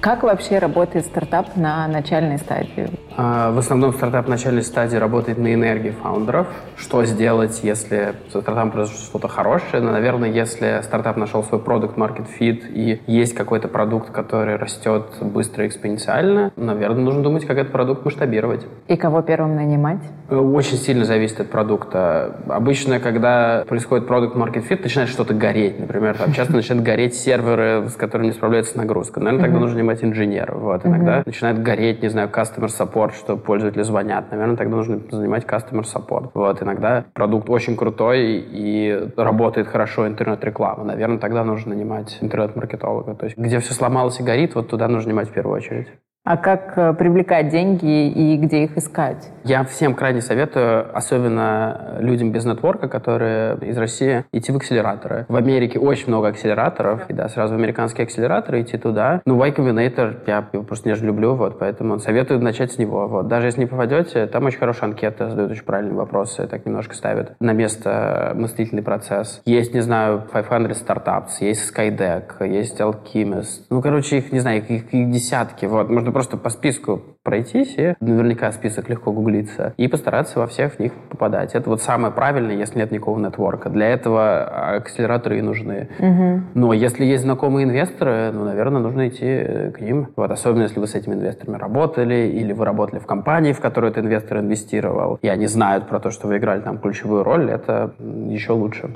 Как вообще работает стартап на начальной стадии? А, в основном стартап в начальной стадии работает на энергии фаундеров. Что сделать, если со стартапом произошло что-то хорошее? Ну, наверное, если стартап нашел свой продукт market fit и есть какой-то продукт, который растет быстро и экспоненциально, наверное, нужно думать, как этот продукт масштабировать. И кого первым нанимать? Очень сильно зависит от продукта. Обычно, когда происходит продукт market fit, начинает что-то гореть. Например, там часто начинают гореть серверы, с которыми не справляется нагрузка. Наверное, тогда нужно нанимать инженеров. Вот. Иногда начинает гореть, не знаю, customer support, что пользователи звонят. Наверное, тогда нужно занимать customer support. Вот, иногда продукт очень крутой и работает хорошо интернет-реклама. Наверное, тогда нужно нанимать интернет-маркетолога. То есть, где все сломалось и горит, вот туда нужно нанимать в первую очередь. А как э, привлекать деньги и где их искать? Я всем крайне советую, особенно людям без нетворка, которые из России, идти в акселераторы. В Америке очень много акселераторов, и да, сразу в американские акселераторы идти туда. Ну, Y Combinator я его просто не люблю, вот, поэтому советую начать с него. Вот. Даже если не попадете, там очень хорошая анкета, задают очень правильные вопросы, так немножко ставят на место мыслительный процесс. Есть, не знаю, 500 Startups, есть Skydeck, есть Alchemist. Ну, короче, их, не знаю, их, их десятки. Вот, можно нужно просто по списку пройтись, и наверняка список легко гуглится, и постараться во всех в них попадать. Это вот самое правильное, если нет никакого нетворка. Для этого акселераторы и нужны. Угу. Но если есть знакомые инвесторы, ну, наверное, нужно идти к ним. Вот, особенно если вы с этими инвесторами работали, или вы работали в компании, в которую этот инвестор инвестировал, и они знают про то, что вы играли там ключевую роль, это еще лучше.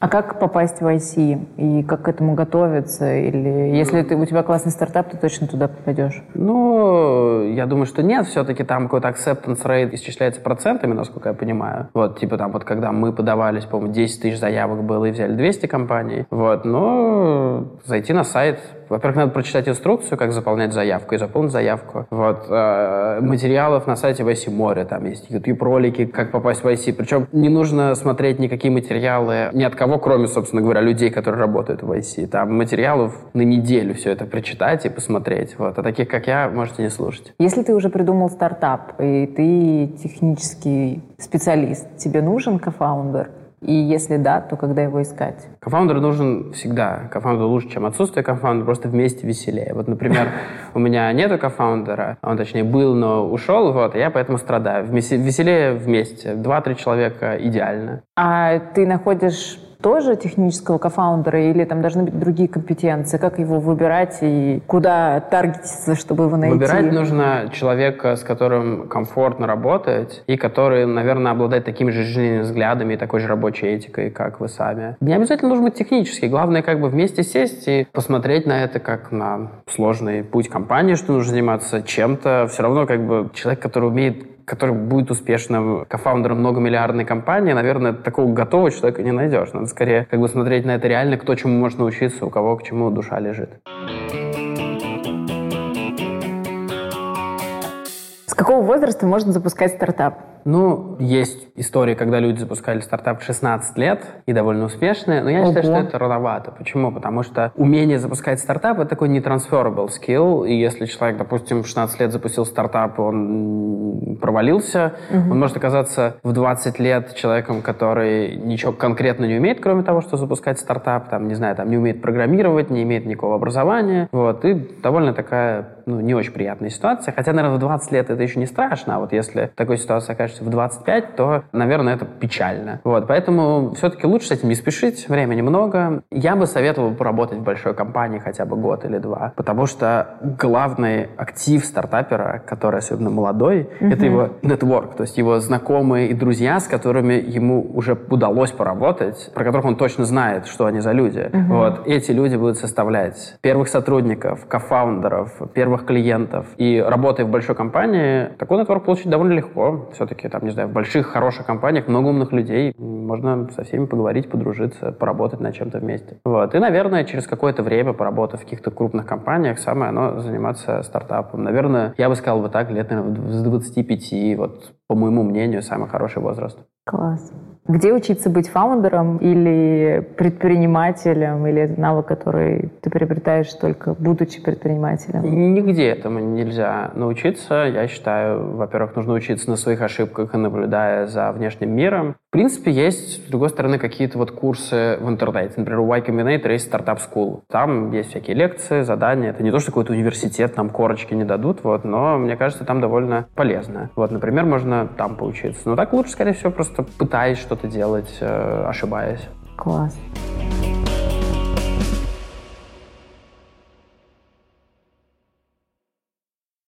А как попасть в IC? И как к этому готовиться? Или если ты, у тебя классный стартап, ты точно туда попадешь? Ну, я думаю, что нет. Все-таки там какой-то acceptance rate исчисляется процентами, насколько я понимаю. Вот, типа там вот когда мы подавались, по-моему, 10 тысяч заявок было и взяли 200 компаний. Вот, но зайти на сайт, во-первых, надо прочитать инструкцию, как заполнять заявку, и заполнить заявку. Вот. Э, материалов на сайте YC море, там есть YouTube-ролики, как попасть в YC. Причем не нужно смотреть никакие материалы ни от кого, кроме, собственно говоря, людей, которые работают в YC. Там материалов на неделю все это прочитать и посмотреть. Вот. А таких, как я, можете не слушать. Если ты уже придумал стартап, и ты технический специалист, тебе нужен кофаундер? И если да, то когда его искать? Кофаундер нужен всегда. Кофаундер лучше, чем отсутствие кофаундера, просто вместе веселее. Вот, например, у меня нету кофаундера, он, точнее, был, но ушел, вот, я поэтому страдаю. Веселее вместе. Два-три человека идеально. А ты находишь тоже технического кофаундера или там должны быть другие компетенции? Как его выбирать и куда таргетиться, чтобы его найти? Выбирать нужно человека, с которым комфортно работать и который, наверное, обладает такими же жизненными взглядами и такой же рабочей этикой, как вы сами. Не обязательно нужно быть технический. Главное, как бы вместе сесть и посмотреть на это как на сложный путь компании, что нужно заниматься чем-то. Все равно как бы человек, который умеет который будет успешным кофаундером многомиллиардной компании, наверное, такого готового человека не найдешь. Надо скорее как бы смотреть на это реально, кто чему может научиться, у кого к чему душа лежит. С какого возраста можно запускать стартап? Ну, есть истории, когда люди запускали стартап в 16 лет и довольно успешные, но я Ого. считаю, что это рановато. Почему? Потому что умение запускать стартап — это такой не transferable skill, и если человек, допустим, в 16 лет запустил стартап, он провалился, угу. он может оказаться в 20 лет человеком, который ничего конкретно не умеет, кроме того, что запускать стартап, там, не знаю, там, не умеет программировать, не имеет никакого образования, вот, и довольно такая, ну, не очень приятная ситуация, хотя, наверное, в 20 лет это еще не страшно, а вот если такой ситуация окажется окажешься в 25, то, наверное, это печально. Вот, поэтому все-таки лучше с этим не спешить, времени много. Я бы советовал поработать в большой компании хотя бы год или два, потому что главный актив стартапера, который особенно молодой, mm-hmm. это его нетворк, то есть его знакомые и друзья, с которыми ему уже удалось поработать, про которых он точно знает, что они за люди. Mm-hmm. Вот, эти люди будут составлять первых сотрудников, кофаундеров, первых клиентов. И работая в большой компании, такой нетворк получить довольно легко. Все-таки все-таки, там, не знаю, в больших, хороших компаниях много умных людей, можно со всеми поговорить, подружиться, поработать над чем-то вместе. Вот. И, наверное, через какое-то время, поработав в каких-то крупных компаниях, самое оно заниматься стартапом. Наверное, я бы сказал вот так, лет, наверное, с 25, вот, по моему мнению, самый хороший возраст. Класс. Где учиться быть фаундером или предпринимателем, или это навык, который ты приобретаешь только будучи предпринимателем? Нигде этому нельзя научиться. Я считаю, во-первых, нужно учиться на своих ошибках и наблюдая за внешним миром. В принципе, есть, с другой стороны, какие-то вот курсы в интернете. Например, у Y Combinator есть стартап School. Там есть всякие лекции, задания. Это не то, что какой-то университет, нам корочки не дадут, вот, но мне кажется, там довольно полезно. Вот, например, можно там поучиться. Но так лучше, скорее всего, просто пытаясь что-то делать, э, ошибаясь. Класс.